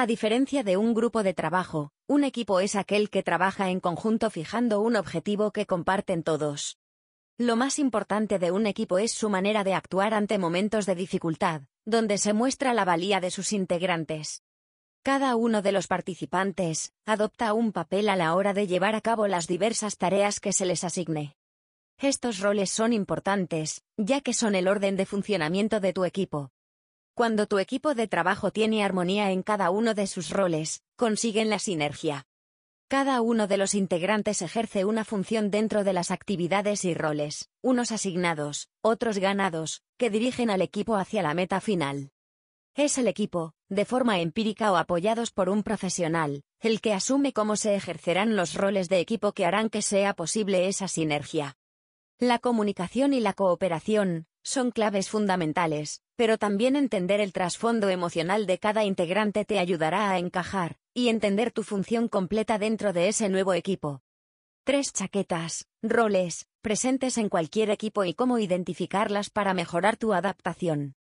A diferencia de un grupo de trabajo, un equipo es aquel que trabaja en conjunto fijando un objetivo que comparten todos. Lo más importante de un equipo es su manera de actuar ante momentos de dificultad, donde se muestra la valía de sus integrantes. Cada uno de los participantes adopta un papel a la hora de llevar a cabo las diversas tareas que se les asigne. Estos roles son importantes, ya que son el orden de funcionamiento de tu equipo, cuando tu equipo de trabajo tiene armonía en cada uno de sus roles, consiguen la sinergia. Cada uno de los integrantes ejerce una función dentro de las actividades y roles, unos asignados, otros ganados, que dirigen al equipo hacia la meta final. Es el equipo, de forma empírica o apoyados por un profesional, el que asume cómo se ejercerán los roles de equipo que harán que sea posible esa sinergia. La comunicación y la cooperación, son claves fundamentales, pero también entender el trasfondo emocional de cada integrante te ayudará a encajar y entender tu función completa dentro de ese nuevo equipo. Tres chaquetas, roles, presentes en cualquier equipo y cómo identificarlas para mejorar tu adaptación.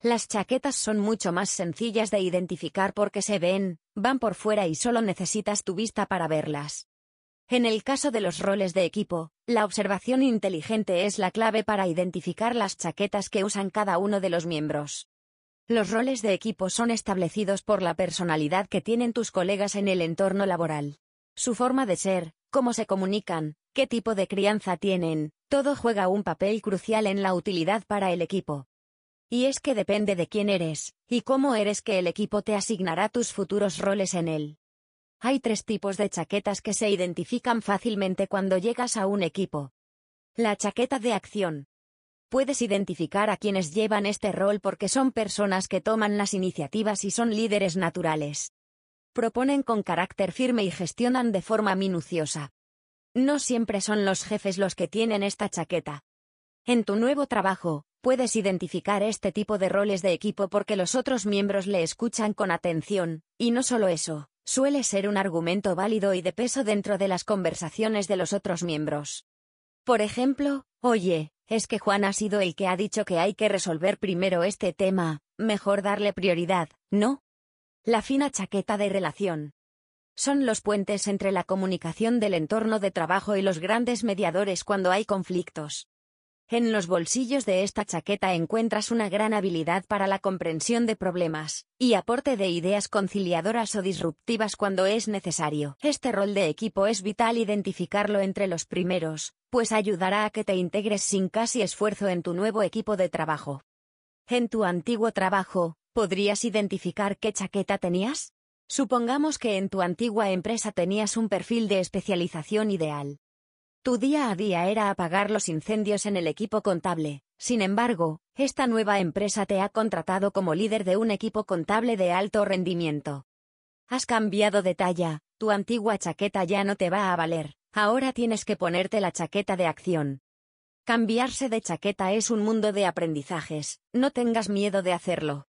Las chaquetas son mucho más sencillas de identificar porque se ven, van por fuera y solo necesitas tu vista para verlas. En el caso de los roles de equipo, la observación inteligente es la clave para identificar las chaquetas que usan cada uno de los miembros. Los roles de equipo son establecidos por la personalidad que tienen tus colegas en el entorno laboral. Su forma de ser, cómo se comunican, qué tipo de crianza tienen, todo juega un papel crucial en la utilidad para el equipo. Y es que depende de quién eres, y cómo eres que el equipo te asignará tus futuros roles en él. Hay tres tipos de chaquetas que se identifican fácilmente cuando llegas a un equipo. La chaqueta de acción. Puedes identificar a quienes llevan este rol porque son personas que toman las iniciativas y son líderes naturales. Proponen con carácter firme y gestionan de forma minuciosa. No siempre son los jefes los que tienen esta chaqueta. En tu nuevo trabajo, puedes identificar este tipo de roles de equipo porque los otros miembros le escuchan con atención, y no solo eso, suele ser un argumento válido y de peso dentro de las conversaciones de los otros miembros. Por ejemplo, oye, es que Juan ha sido el que ha dicho que hay que resolver primero este tema, mejor darle prioridad, ¿no? La fina chaqueta de relación. Son los puentes entre la comunicación del entorno de trabajo y los grandes mediadores cuando hay conflictos. En los bolsillos de esta chaqueta encuentras una gran habilidad para la comprensión de problemas, y aporte de ideas conciliadoras o disruptivas cuando es necesario. Este rol de equipo es vital identificarlo entre los primeros, pues ayudará a que te integres sin casi esfuerzo en tu nuevo equipo de trabajo. En tu antiguo trabajo, ¿podrías identificar qué chaqueta tenías? Supongamos que en tu antigua empresa tenías un perfil de especialización ideal. Tu día a día era apagar los incendios en el equipo contable. Sin embargo, esta nueva empresa te ha contratado como líder de un equipo contable de alto rendimiento. Has cambiado de talla, tu antigua chaqueta ya no te va a valer, ahora tienes que ponerte la chaqueta de acción. Cambiarse de chaqueta es un mundo de aprendizajes, no tengas miedo de hacerlo.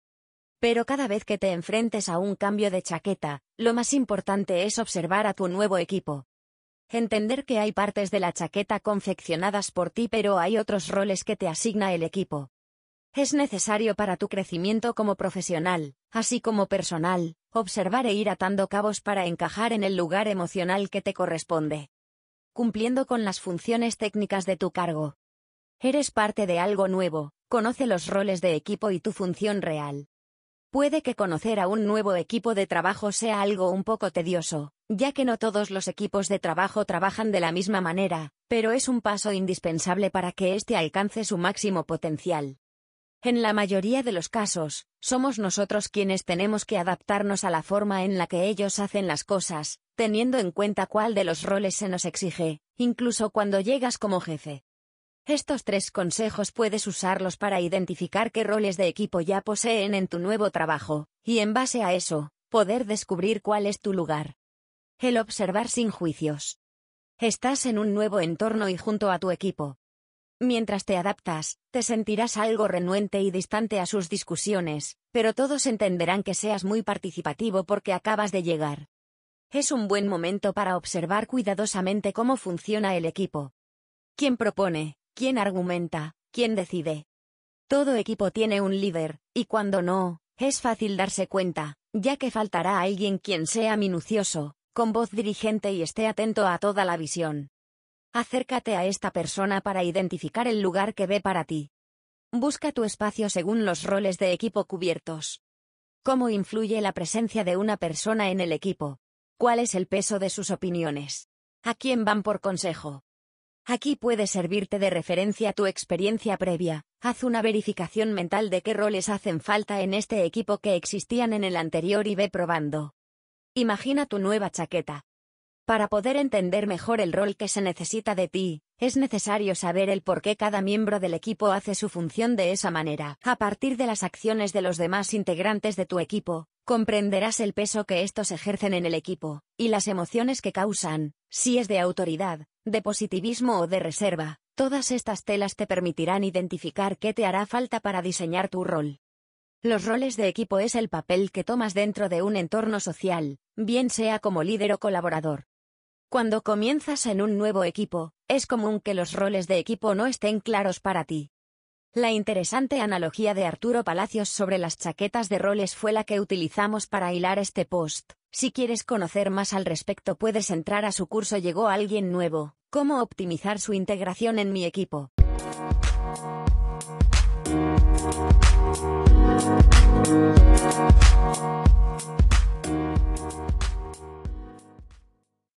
Pero cada vez que te enfrentes a un cambio de chaqueta, lo más importante es observar a tu nuevo equipo, Entender que hay partes de la chaqueta confeccionadas por ti pero hay otros roles que te asigna el equipo. Es necesario para tu crecimiento como profesional, así como personal, observar e ir atando cabos para encajar en el lugar emocional que te corresponde. Cumpliendo con las funciones técnicas de tu cargo. Eres parte de algo nuevo, conoce los roles de equipo y tu función real. Puede que conocer a un nuevo equipo de trabajo sea algo un poco tedioso, ya que no todos los equipos de trabajo trabajan de la misma manera, pero es un paso indispensable para que éste alcance su máximo potencial. En la mayoría de los casos, somos nosotros quienes tenemos que adaptarnos a la forma en la que ellos hacen las cosas, teniendo en cuenta cuál de los roles se nos exige, incluso cuando llegas como jefe. Estos tres consejos puedes usarlos para identificar qué roles de equipo ya poseen en tu nuevo trabajo, y en base a eso, poder descubrir cuál es tu lugar. El observar sin juicios. Estás en un nuevo entorno y junto a tu equipo. Mientras te adaptas, te sentirás algo renuente y distante a sus discusiones, pero todos entenderán que seas muy participativo porque acabas de llegar. Es un buen momento para observar cuidadosamente cómo funciona el equipo. ¿Quién propone? ¿Quién argumenta? ¿Quién decide? Todo equipo tiene un líder, y cuando no, es fácil darse cuenta, ya que faltará alguien quien sea minucioso, con voz dirigente y esté atento a toda la visión. Acércate a esta persona para identificar el lugar que ve para ti. Busca tu espacio según los roles de equipo cubiertos. ¿Cómo influye la presencia de una persona en el equipo? ¿Cuál es el peso de sus opiniones? ¿A quién van por consejo? Aquí puede servirte de referencia tu experiencia previa. Haz una verificación mental de qué roles hacen falta en este equipo que existían en el anterior y ve probando. Imagina tu nueva chaqueta. Para poder entender mejor el rol que se necesita de ti, es necesario saber el por qué cada miembro del equipo hace su función de esa manera. A partir de las acciones de los demás integrantes de tu equipo, comprenderás el peso que estos ejercen en el equipo, y las emociones que causan, si es de autoridad, de positivismo o de reserva. Todas estas telas te permitirán identificar qué te hará falta para diseñar tu rol. Los roles de equipo es el papel que tomas dentro de un entorno social, bien sea como líder o colaborador. Cuando comienzas en un nuevo equipo, es común que los roles de equipo no estén claros para ti. La interesante analogía de Arturo Palacios sobre las chaquetas de roles fue la que utilizamos para hilar este post. Si quieres conocer más al respecto puedes entrar a su curso Llegó alguien nuevo, cómo optimizar su integración en mi equipo.